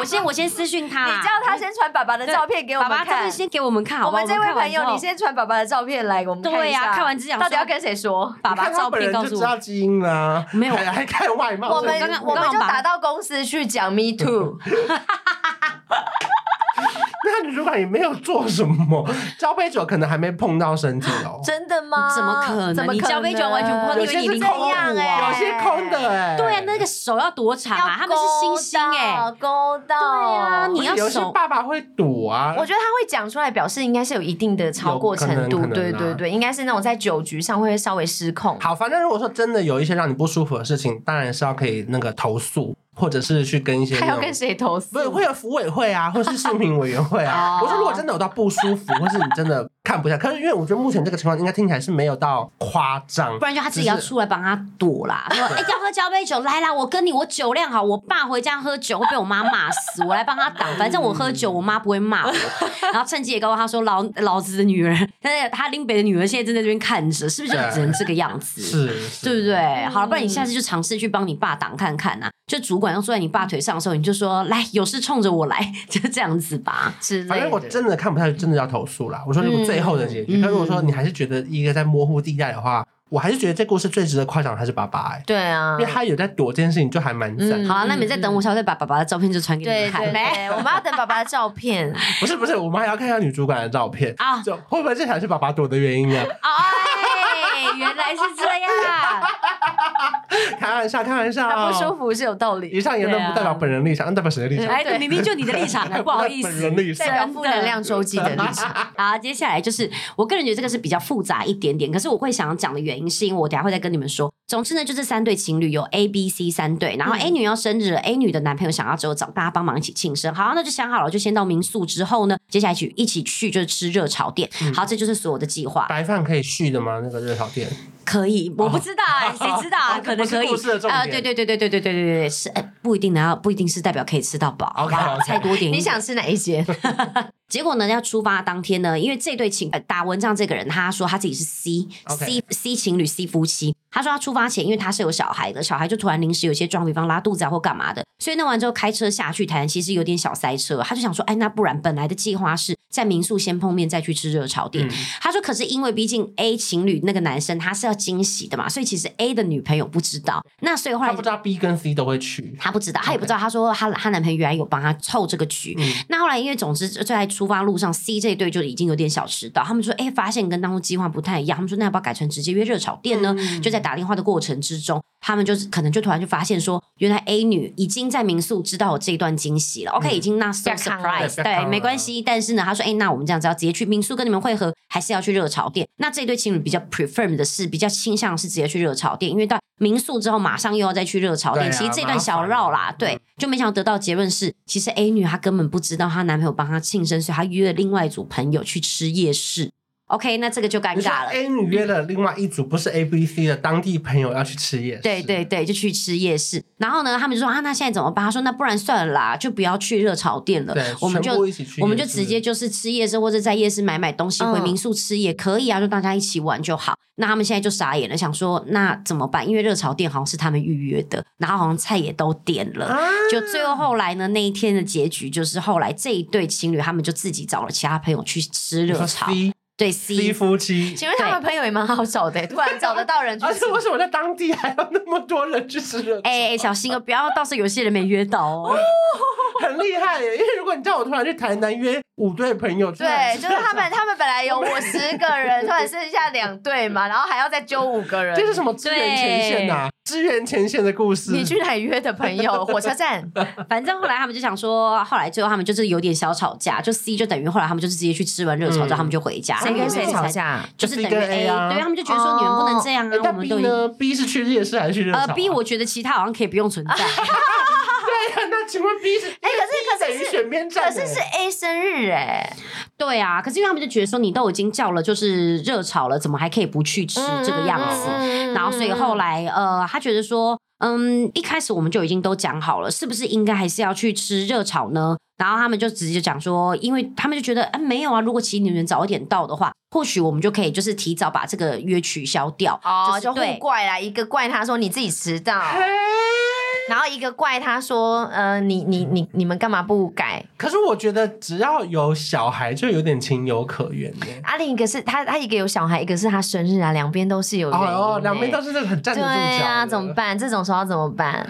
先我先私讯他，你叫他先传爸爸的照片给我们看。爸爸先给我们看，好不好？我们这位朋友，你先传爸爸的照片来给我们看。对呀，看完之后到底要跟谁说？爸爸照片告诉我。知道基因啦，没有，还看外貌。我们刚刚我们就打到公司去讲 Me Too。那女主管也没有做什么，交杯酒可能还没碰到身体哦。真的吗？怎么可能？你交杯酒完全不碰，有些是空的哎，有些空的哎。对啊，那个手要多长啊？他们是星星哎，勾到。对啊，你要有些爸爸会躲啊。我觉得他会讲出来，表示应该是有一定的超过程度。对对对，应该是那种在酒局上会稍微失控。好，反正如果说真的有一些让你不舒服的事情，当然是要可以那个投诉。或者是去跟一些，还要跟谁投诉？不是会有服委会啊，或是市民委员会啊。我说如果真的有到不舒服，或是你真的看不下，可是因为我觉得目前这个情况应该听起来是没有到夸张，不然就他自己要出来帮他躲啦。说哎，要喝交杯酒，来啦，我跟你，我酒量好，我爸回家喝酒会被我妈骂死，我来帮他挡，反正我喝酒，我妈不会骂我。然后趁机也告诉他说，老老子的女儿，但是他林北的女儿现在正在这边看着，是不是就只能这个样子？是，对不对？好了，不然你下次就尝试去帮你爸挡看看呐。就主管要坐在你爸腿上的时候，你就说来，有事冲着我来，就这样子吧。反正我真的看不下去，真的要投诉啦。我说如果最后的结局，那、嗯、如果说你还是觉得一个在模糊地带的话，我还是觉得这故事最值得夸奖的还是爸爸哎、欸。对啊，因为他有在躲这件事情，就还蛮赞、嗯。好、啊，那你再等我，稍微把爸爸的照片就传给你看。对，对，对，我们要等爸爸的照片。不是不是，我们还要看一下女主管的照片啊，就会不会这才是爸爸躲的原因呢？哎，原来是这样。开玩笑，开玩笑，他不舒服是有道理。以上言论不代表本人立场，代表谁的立场？哎，明明就你的立场，不好意思，代表负能量周记的立场。好，接下来就是我个人觉得这个是比较复杂一点点，可是我会想要讲的原因，是因为我等下会再跟你们说。总之呢，就是三对情侣有 A、B、C 三对，然后 A 女要生日了，A 女的男朋友想要之后找大家帮忙一起庆生。好，那就想好了，就先到民宿之后呢，接下来去一起去就是吃热炒店。好，这就是所有的计划。白饭可以续的吗？那个热炒店？可以，我不知道，谁知道啊？可能可以。啊，对对对对对对对对对，是不一定的，要不一定是代表可以吃到饱。OK，菜多点。你想吃哪一间？结果呢，要出发当天呢，因为这对情打文章这个人，他说他自己是 C，C C 情侣 C 夫妻。他说他出发前，因为他是有小孩的，小孩就突然临时有些状况，比方拉肚子啊或干嘛的，所以弄完之后开车下去台南，其实有点小塞车。他就想说，哎，那不然本来的计划是在民宿先碰面，再去吃热炒店。嗯、他说，可是因为毕竟 A 情侣那个男生他是要惊喜的嘛，所以其实 A 的女朋友不知道。那所以后来他不知道 B 跟 C 都会去，他不知道，他也不知道。他说他他男朋友原来有帮他凑这个局。嗯、那后来因为总之就在出发路上，C 这一对就已经有点小迟到。他们说，哎，发现跟当初计划不太一样。他们说，那要不要改成直接约热炒店呢？嗯、就在打电话的过程。之中，他们就是可能就突然就发现说，原来 A 女已经在民宿知道我这一段惊喜了。OK，已经 not so surprise，对，没关系。但是呢，他说，哎，那我们这样子要直接去民宿跟你们会合，还是要去热炒店？那这对情侣比较 prefer 的是比较倾向是直接去热炒店，因为到民宿之后马上又要再去热炒店，其实这段小绕啦，对，就没想到得到结论是，其实 A 女她根本不知道她男朋友帮她庆生，所以她约了另外一组朋友去吃夜市。OK，那这个就尴尬了。A 女约了另外一组不是 A、B、C 的当地朋友要去吃夜市。对对对，就去吃夜市。然后呢，他们就说啊，那现在怎么办？他说那不然算了啦，就不要去热炒店了。对，我们就我们就直接就是吃夜市，或者在夜市买买东西回民宿吃也可以啊，就大家一起玩就好。那他们现在就傻眼了，想说那怎么办？因为热炒店好像是他们预约的，然后好像菜也都点了。啊、就最后后来呢，那一天的结局就是后来这一对情侣他们就自己找了其他朋友去吃热炒。对 C 夫妻，请问他们朋友也蛮好找的，突然找得到人去。而且为什么在当地还有那么多人去吃？哎，小心哦，不要到时候有些人没约到哦。很厉害耶，因为如果你叫我突然去台南约五对朋友，对，就是他们，他们本来有我十个人，突然剩下两对嘛，然后还要再揪五个人，这是什么支援前线呐？支援前线的故事。你去哪约的朋友？火车站。反正后来他们就想说，后来最后他们就是有点小吵架，就 C 就等于后来他们就是直接去吃完热炒之后，他们就回家。谁跟谁吵架？就是等于 A 啊，对，他们就觉得说你们不能这样啊。我们都 B 呢？B 是去夜市还是去热炒？呃，B 我觉得其他好像可以不用存在。对，那请问 B 是？哎，可是可是是选边站，可是是 A 生日哎。对啊，可是因为他们就觉得说你都已经叫了，就是热炒了，怎么还可以不去吃这个样子？然后所以后来呃，他觉得说，嗯，一开始我们就已经都讲好了，是不是应该还是要去吃热炒呢？然后他们就直接讲说，因为他们就觉得，哎，没有啊，如果其实你们早一点到的话，或许我们就可以就是提早把这个约取消掉。哦，就互怪啦，一个怪他说你自己迟到。然后一个怪他说，呃，你你你你们干嘛不改？可是我觉得只要有小孩就有点情有可原呢。啊，另一个是他他一个有小孩，一个是他生日啊，两边都是有原因。哦，两边都是这个很站得住脚。对啊，怎么办？这种时候怎么办？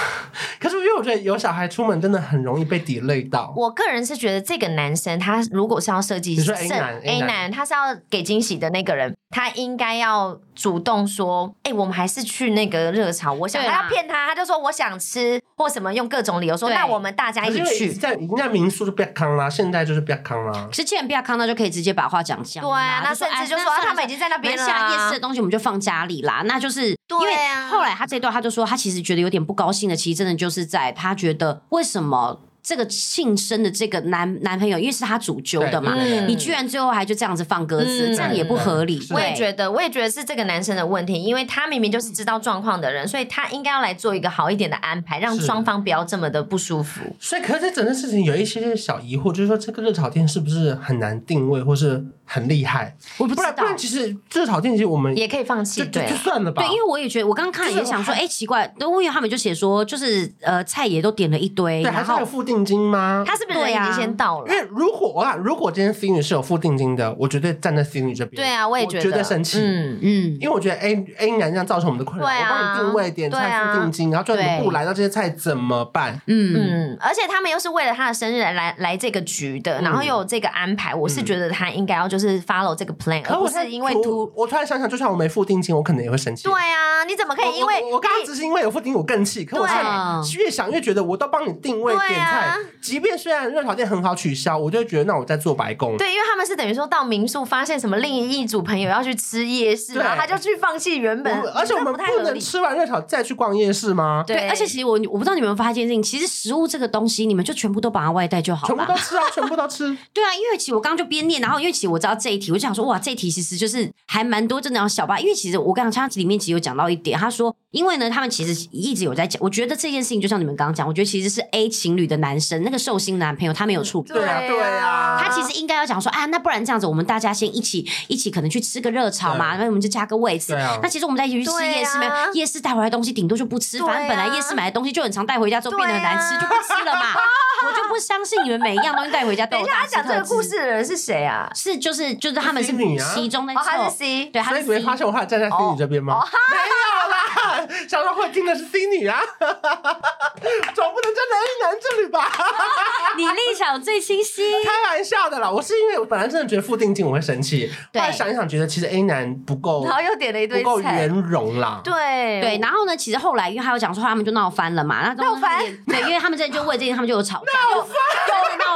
可是因为我觉得有小孩出门真的很容易被 delay 到。我个人是觉得这个男生他如果是要设计，你说 A 男 A 男他是要给惊喜的那个人，他应该要主动说，哎，我们还是去那个热潮。我想他要骗他，他就说我。我想吃或什么，用各种理由说，对那我们大家一起去。在人家民宿就不要康啦，现在就是不要康啦。其实既然不要康，那就可以直接把话讲讲。对啊，那甚至就说他们已经在那边了。下夜市的东西我们就放家里啦。那就是因为后来他这段他就说，他其实觉得有点不高兴的，其实真的就是在他觉得为什么。这个庆生的这个男男朋友，因为是他主揪的嘛，嗯、你居然最后还就这样子放鸽子，嗯、这样也不合理。我也觉得，我也觉得是这个男生的问题，因为他明明就是知道状况的人，所以他应该要来做一个好一点的安排，让双方不要这么的不舒服。所以，可是这整件事情有一些小疑惑，就是说这个热炒店是不是很难定位，或是？很厉害，我不知道。不然其实热炒店其实我们也可以放弃，对，就算了吧。对，因为我也觉得，我刚刚看了也想说，哎，奇怪，因为他们就写说，就是呃，菜也都点了一堆，对，还是有付定金吗？他是不是人已经先到了？因为如果啊，如果今天 C 女是有付定金的，我绝对站在 C 女这边。对啊，我也觉得生气，嗯嗯，因为我觉得 A A 男这样造成我们的困扰，我帮你定位、点菜、付定金，然后最后你们不来，那这些菜怎么办？嗯嗯，而且他们又是为了他的生日来来来这个局的，然后又有这个安排，我是觉得他应该要就是。就是 follow 这个 plan，而不是因为突。我突然想想，就算我没付定金，我可能也会生气。对啊，你怎么可以因为我刚刚只是因为有付定金，我更气。可我现在越想越觉得，我都帮你定位点菜，即便虽然热炒店很好取消，我就觉得那我在做白工。对，因为他们是等于说到民宿发现什么另一组朋友要去吃夜市，然后他就去放弃原本。而且我们不能吃完热炒再去逛夜市吗？对，而且其实我我不知道你们发现事情，其实食物这个东西，你们就全部都把它外带就好了。全部都吃啊，全部都吃。对啊，因为其实我刚刚就边念，然后因为其实我知道这一题，我就想说哇，这一题其实就是还蛮多真的要小巴，因为其实我刚刚他里面其实有讲到一点，他说因为呢，他们其实一直有在讲，我觉得这件事情就像你们刚刚讲，我觉得其实是 A 情侣的男生那个寿星男朋友他没有处理。对啊，对啊，他其实应该要讲说啊，那不然这样子，我们大家先一起一起可能去吃个热炒嘛，那我们就加个位子。那其实我们在一起去吃夜市没有？夜市带回来的东西顶多就不吃，反正本来夜市买的东西就很常带回家之后变得很难吃，就不吃了嘛。我就不相信你们每一样东西带回家都有大吃特吃。等一下，他讲这个故事的人是谁啊？是就是就是他们是其中那他是 C，对，他是 C。所以你没发现我后来站在 C 女这边吗？没有啦，想说会听的是 C 女啊，总不能站在 A 男这里吧？你立场最清晰。开玩笑的啦，我是因为我本来真的觉得付定金我会生气，后来想一想觉得其实 A 男不够，然后又点了一堆不够圆融啦。对对，然后呢，其实后来因为他有讲说他们就闹翻了嘛，那闹翻，对，因为他们真的就为这件他们就有吵架，闹翻，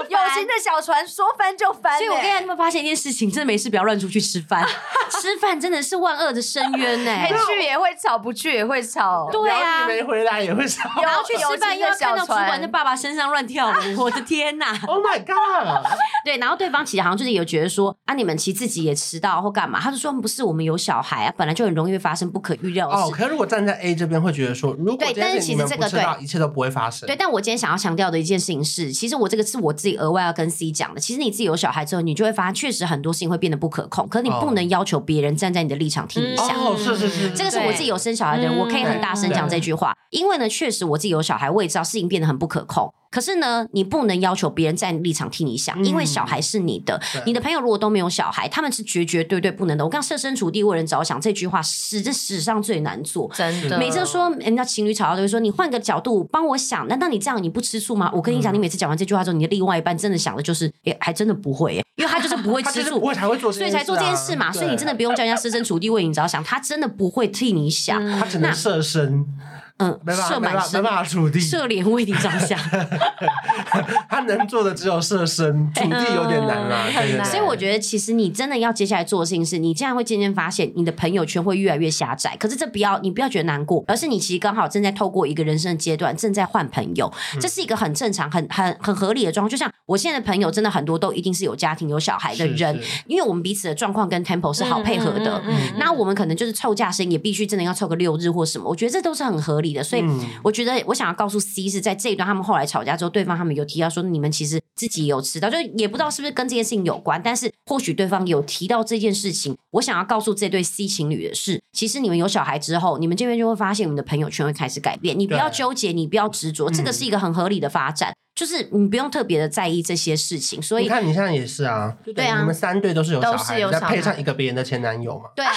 有有形的小船说翻就翻。所以我跟你们发现一件事情，真的没事不要乱出去吃饭，吃饭真的是万恶的深渊呢。去也会吵，不去也会吵。对啊，没回来也会吵。然后去吃饭又要看到主管在爸爸身上乱跳舞，我的天哪！Oh my god！对，然后对方其实好像就是有觉得说啊，你们其实自己也迟到或干嘛，他就说不是我们有小孩啊，本来就很容易会发生不可预料的事。哦，可是如果站在 A 这边会觉得说，如果对，但是其实这个对一切都不会发生。对，但我今天想要强调的一件事情是，其实我这个是我自己额外要跟 C 讲的。其实你自己有小孩之后，你就会发现确实很多事情会变得不可控，可是你不能要求别人站在你的立场听你想。哦，是是是，这个是我自己有生小孩的人，我可以很大声讲这句话，因为呢，确实我自己有小孩，我也知道事情变得很不可控。可是呢，你不能要求别人在立场替你想，因为小孩是你的。你的朋友如果都没有小孩，他们是绝绝对对不能的。我刚设身处地为人着想这句话，是这史上最难做。真的，每次说人家情侣吵架都会说，你换个角度帮我想，难道你这样你不吃醋吗？我跟你讲，你每次讲完这句话之后，你的另外一半真的想的就是，哎，还真的不会，因为他就是不会吃醋，所以才做这件事嘛。所以你真的不用叫人家设身处地为你着想，他真的不会替你想，他只能设身。嗯，射满身，没办法处地，射脸为你着想。他能做的只有射身，处地有点难啦，很难。所以我觉得，其实你真的要接下来做的事情是，你这样会渐渐发现，你的朋友圈会越来越狭窄。可是这不要，你不要觉得难过，而是你其实刚好正在透过一个人生的阶段，正在换朋友，这是一个很正常、很很很合理的状况。就像我现在的朋友，真的很多都一定是有家庭、有小孩的人，因为我们彼此的状况跟 tempo 是好配合的。那我们可能就是凑假生，也必须真的要凑个六日或什么。我觉得这都是很合理的，所以。我觉得我想要告诉 C 是在这一段，他们后来吵架之后，对方他们有提到说，你们其实自己有迟到，就也不知道是不是跟这件事情有关，但是或许对方有提到这件事情。我想要告诉这对 C 情侣的是，其实你们有小孩之后，你们这边就会发现，你们的朋友圈会开始改变。你不要纠结，你不要执着，这个是一个很合理的发展，就是你不用特别的在意这些事情。所以你看，你现在也是啊，对啊，你们三对都是有小孩，再配上一个别人的前男友嘛，对啊。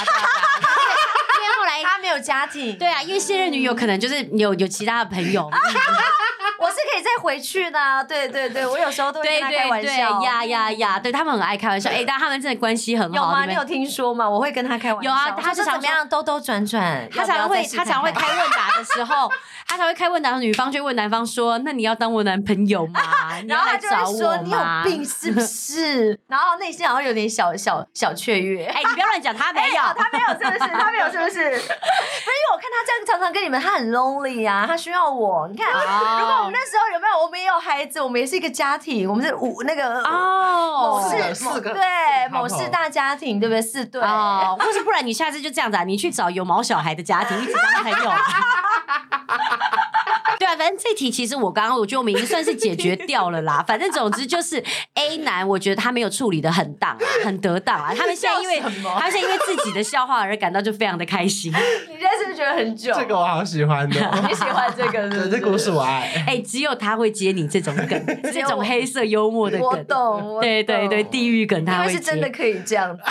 有家庭，对啊，因为现任女友可能就是有有其他的朋友，再回去呢。对对对，我有时候都会跟他开玩笑，呀呀呀，对他们很爱开玩笑。哎，但他们真的关系很好。有吗？你有听说吗？我会跟他开玩笑。有啊，他是怎么样兜兜转转，他常会他常 会开问答的时候，他才会开问答的女方就问男方说：“那你要当我男朋友吗？” 然后他就会说：“你有病是不是？”然后内心好像有点小小小雀跃。哎，你不要乱讲，他没有，他没有，是不是？他没有，是不是？不是因为我看他这样常常跟你们，他很 lonely 啊，他需要我。你看，oh. 如果我们那时候有没有，我们也有孩子，我们也是一个家庭，我们是五那个哦，某四四个对某四大家庭，对不对？四对哦，oh. 或是不然你下次就这样子啊，你去找有毛小孩的家庭一直当朋友。对啊，反正这题其实我刚刚我觉得我们已经算是解决掉了啦。反正总之就是 A 男，我觉得他没有处理的很当啊，很得当啊。他们现在因为他们现在因为自己的笑话而感到就非常的开心。你现在是不是觉得很久？这个我好喜欢的，你喜欢这个是不是？这故事我爱。哎，只有他会接你这种梗，这种黑色幽默的梗。我懂，对对对，地狱梗他会接。是真的可以这样子。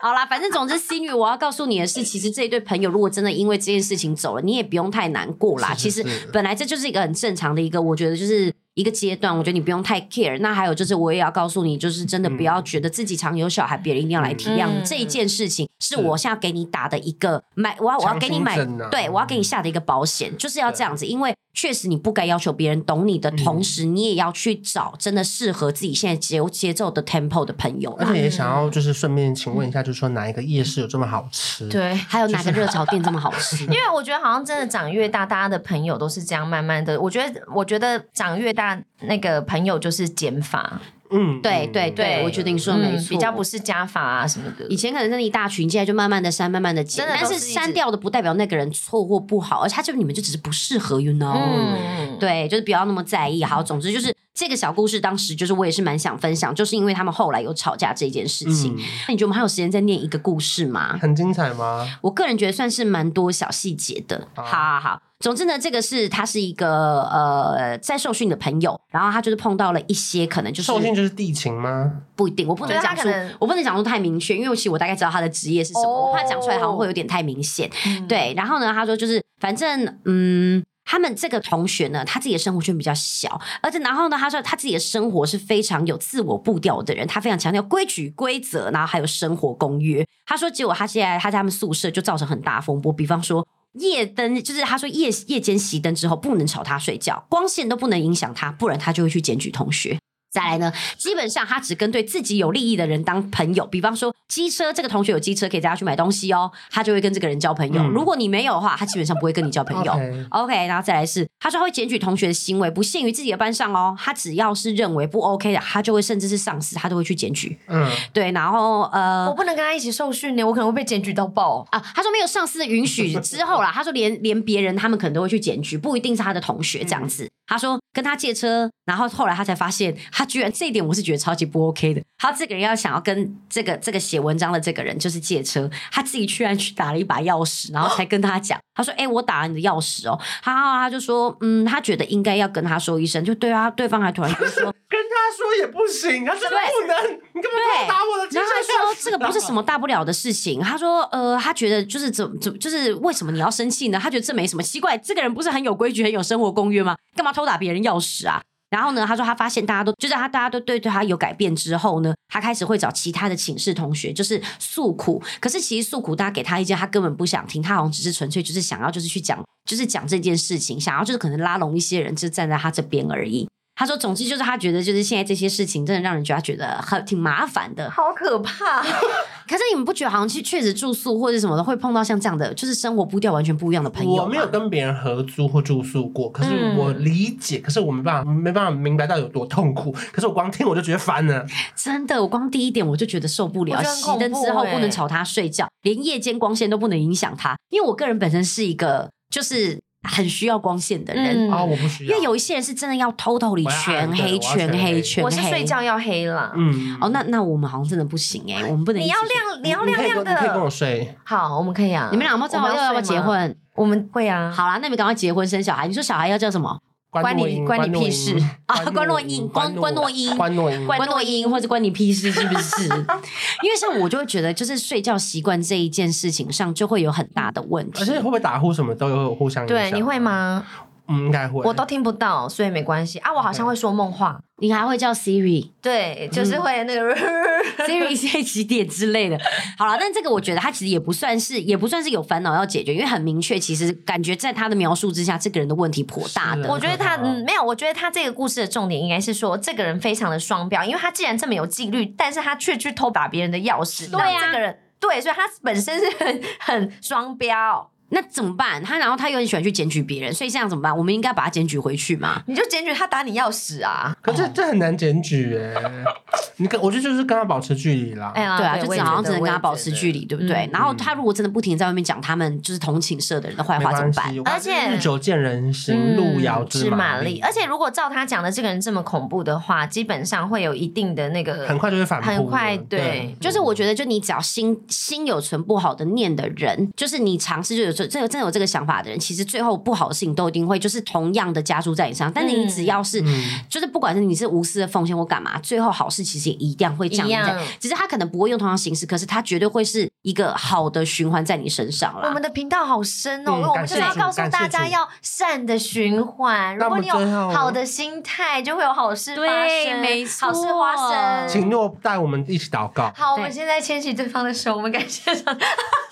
好啦，反正总之，C 女，我要告诉你的是，其实这一对朋友如果真的因为这件事情走了，你也不用太难过啦。是是是，其实本来这就是一个很正常的一个，我觉得就是。一个阶段，我觉得你不用太 care。那还有就是，我也要告诉你，就是真的不要觉得自己常有小孩，别人一定要来体谅你。这一件事情是我现在给你打的一个买，我要我要给你买，对我要给你下的一个保险，就是要这样子，因为。确实，你不该要求别人懂你的同时，你也要去找真的适合自己现在节节奏的 tempo 的朋友。而且也想要就是顺便请问一下，就是说哪一个夜市有这么好吃？对，还有哪个热炒店这么好吃？因为我觉得好像真的长越大，大家的朋友都是这样慢慢的。我觉得，我觉得长越大，那个朋友就是减法。嗯，对对对，我觉得你说的没错，比较不是加法啊什么的。以前可能是一大群，现在就慢慢的删，慢慢的减。但是删掉的不代表那个人错或不好，而且他就你们就只是不适合，you know？嗯，对，就是不要那么在意。好，总之就是这个小故事，当时就是我也是蛮想分享，就是因为他们后来有吵架这件事情。那你觉得我们还有时间再念一个故事吗？很精彩吗？我个人觉得算是蛮多小细节的。好好好。总之呢，这个是他是一个呃在受训的朋友，然后他就是碰到了一些可能就是受训就是地勤吗？不一定，我不能讲出，我不能讲出太明确，因为其实我大概知道他的职业是什么，哦、我怕讲出来好像会有点太明显。嗯、对，然后呢，他说就是反正嗯，他们这个同学呢，他自己的生活圈比较小，而且然后呢，他说他自己的生活是非常有自我步调的人，他非常强调规矩规则，然后还有生活公约。他说，结果他现在他在他们宿舍就造成很大风波，比方说。夜灯就是他说夜夜间熄灯之后不能吵他睡觉，光线都不能影响他，不然他就会去检举同学。再来呢，基本上他只跟对自己有利益的人当朋友，比方说机车，这个同学有机车可以带他去买东西哦，他就会跟这个人交朋友。嗯、如果你没有的话，他基本上不会跟你交朋友。Okay. OK，然后再来是，他说他会检举同学的行为，不限于自己的班上哦，他只要是认为不 OK 的，他就会甚至是上司，他都会去检举。嗯，对，然后呃，我不能跟他一起受训呢，我可能会被检举到爆啊。他说没有上司的允许之后啦，他说连连别人他们可能都会去检举，不一定是他的同学这样子。嗯他说跟他借车，然后后来他才发现，他居然这一点我是觉得超级不 OK 的。他这个人要想要跟这个这个写文章的这个人就是借车，他自己居然去打了一把钥匙，然后才跟他讲。他说：“哎、欸，我打了你的钥匙哦。”他他就说：“嗯，他觉得应该要跟他说一声。”就对啊，对方还突然就说：“跟他说也不行，他说不能，对你干嘛打我的？”然后他说：“这个不是什么大不了的事情。”他说：“呃，他觉得就是怎怎就是为什么你要生气呢？他觉得这没什么奇怪，这个人不是很有规矩、很有生活公约吗？干嘛偷打别人钥匙啊？”然后呢，他说他发现大家都就在他大家都对对他有改变之后呢，他开始会找其他的寝室同学就是诉苦。可是其实诉苦，大家给他意见，他根本不想听，他好像只是纯粹就是想要就是去讲，就是讲这件事情，想要就是可能拉拢一些人，就站在他这边而已。他说：“总之就是他觉得，就是现在这些事情真的让人觉得觉得很挺麻烦的，好可怕。可是你们不觉得好像去确实住宿或者什么的会碰到像这样的，就是生活步调完全不一样的朋友吗？我没有跟别人合租或住宿过，可是我理解，嗯、可是我没办法没办法明白到有多痛苦。可是我光听我就觉得烦呢，真的，我光第一点我就觉得受不了。熄灯之后不能吵他睡觉，连夜间光线都不能影响他，因为我个人本身是一个就是。”很需要光线的人啊，我不需要，因为有一些人是真的要偷偷里全黑、全黑、全黑。我是睡觉要黑了，嗯，哦，那那我们好像真的不行哎，我们不能。你要亮，你要亮亮的，你可以跟我睡。好，我们可以啊。你们两个正好要不要结婚？我们会啊。好啦，那你们赶快结婚生小孩。你说小孩要叫什么？关你关你屁事啊！关诺音，关关诺音，关诺音，关诺音，或者关你屁事是不是？因为像我就会觉得，就是睡觉习惯这一件事情上，就会有很大的问题。而且会不会打呼什么都有互相影响？对，你会吗？嗯，应该会。我都听不到，所以没关系啊。我好像会说梦话，你还会叫 Siri？对，就是会那个 Siri 现在几点之类的。好了，但这个我觉得他其实也不算是，也不算是有烦恼要解决，因为很明确，其实感觉在他的描述之下，这个人的问题颇大的。我觉得他嗯没有，我觉得他这个故事的重点应该是说，这个人非常的双标，因为他既然这么有纪律，但是他却去偷把别人的钥匙。对呀，这个人对，所以他本身是很很双标。那怎么办？他然后他又很喜欢去检举别人，所以这样怎么办？我们应该把他检举回去吗？你就检举他打你钥匙啊！可是这很难检举哎，你跟我觉得就是跟他保持距离啦。哎呀，对啊，就只好像只能跟他保持距离，对不对？然后他如果真的不停在外面讲他们就是同寝舍的人的坏话，怎么办？而且日久见人心，路遥知马力。而且如果照他讲的这个人这么恐怖的话，基本上会有一定的那个很快就会反扑。很快对，就是我觉得，就你只要心心有存不好的念的人，就是你尝试就有这这个真的有这个想法的人，其实最后不好的事情都一定会就是同样的加诸在你身上。但是你只要是，嗯、就是不管是你是无私的奉献或干嘛，最后好事其实也一定会降临在。只是他可能不会用同样形式，可是他绝对会是一个好的循环在你身上了。我们的频道好深哦，嗯、因为我们就是要告诉大家要善的循环。如果你有好的心态，就会有好事发生，没错，好事发生。请诺带我们一起祷告。好，我们现在牵起对方的手，我们感谢上。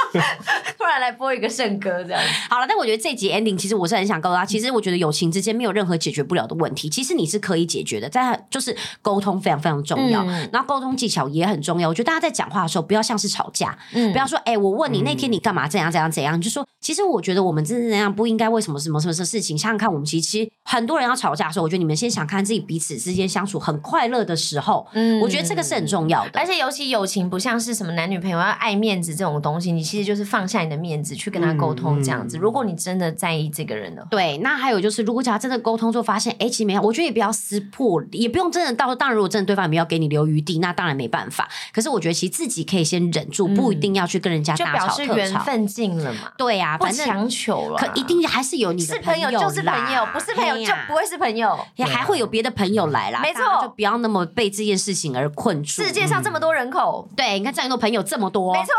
突然来播一个圣歌，这样好了。但我觉得这集 ending，其实我是很想告诉他，其实我觉得友情之间没有任何解决不了的问题，其实你是可以解决的。在就是沟通非常非常重要，嗯、然后沟通技巧也很重要。我觉得大家在讲话的时候，不要像是吵架，嗯、不要说哎、欸，我问你那天你干嘛怎样怎样怎样，你就说其实我觉得我们真的那样不应该，为什么什么什么什么事情？想想看，我们其实其实很多人要吵架的时候，我觉得你们先想看自己彼此之间相处很快乐的时候，嗯，我觉得这个是很重要的。而且尤其友情不像是什么男女朋友要爱面子这种东西，你其实就是放下你的面子去跟他沟通这样子。嗯、如果你真的在意这个人的话，对，那还有就是，如果假如真的沟通之后发现，哎，其实没有，我觉得也不要撕破，也不用真的到时候，当然如果真的对方也没有给你留余地，那当然没办法。可是我觉得其实自己可以先忍住，不一定要去跟人家大吵特吵。就表示缘分尽了嘛。对呀、啊，反正不强求了，可一定还是有你的朋友，是朋友就是朋友，不是朋友就不会是朋友，也还会有别的朋友来啦。没错，就不要那么被这件事情而困住。世界上这么多人口，嗯、对，你看这样多朋友这么多，没错，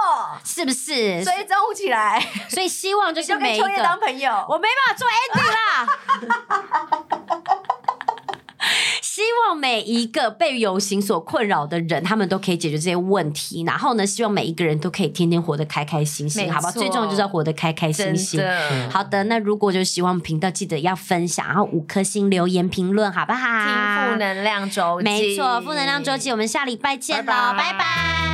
是不是？所以招呼起来。所以希望就是每一个，当朋友，我没办法做 ending 啦。希望每一个被游行所困扰的人，他们都可以解决这些问题。然后呢，希望每一个人都可以天天活得开开心心，好不好？最重要就是要活得开开心心。的好的，那如果就希望频道记得要分享，然后五颗星留言评论，好不好？听负能量周记，没错，负能量周记，我们下礼拜见喽，拜拜。拜拜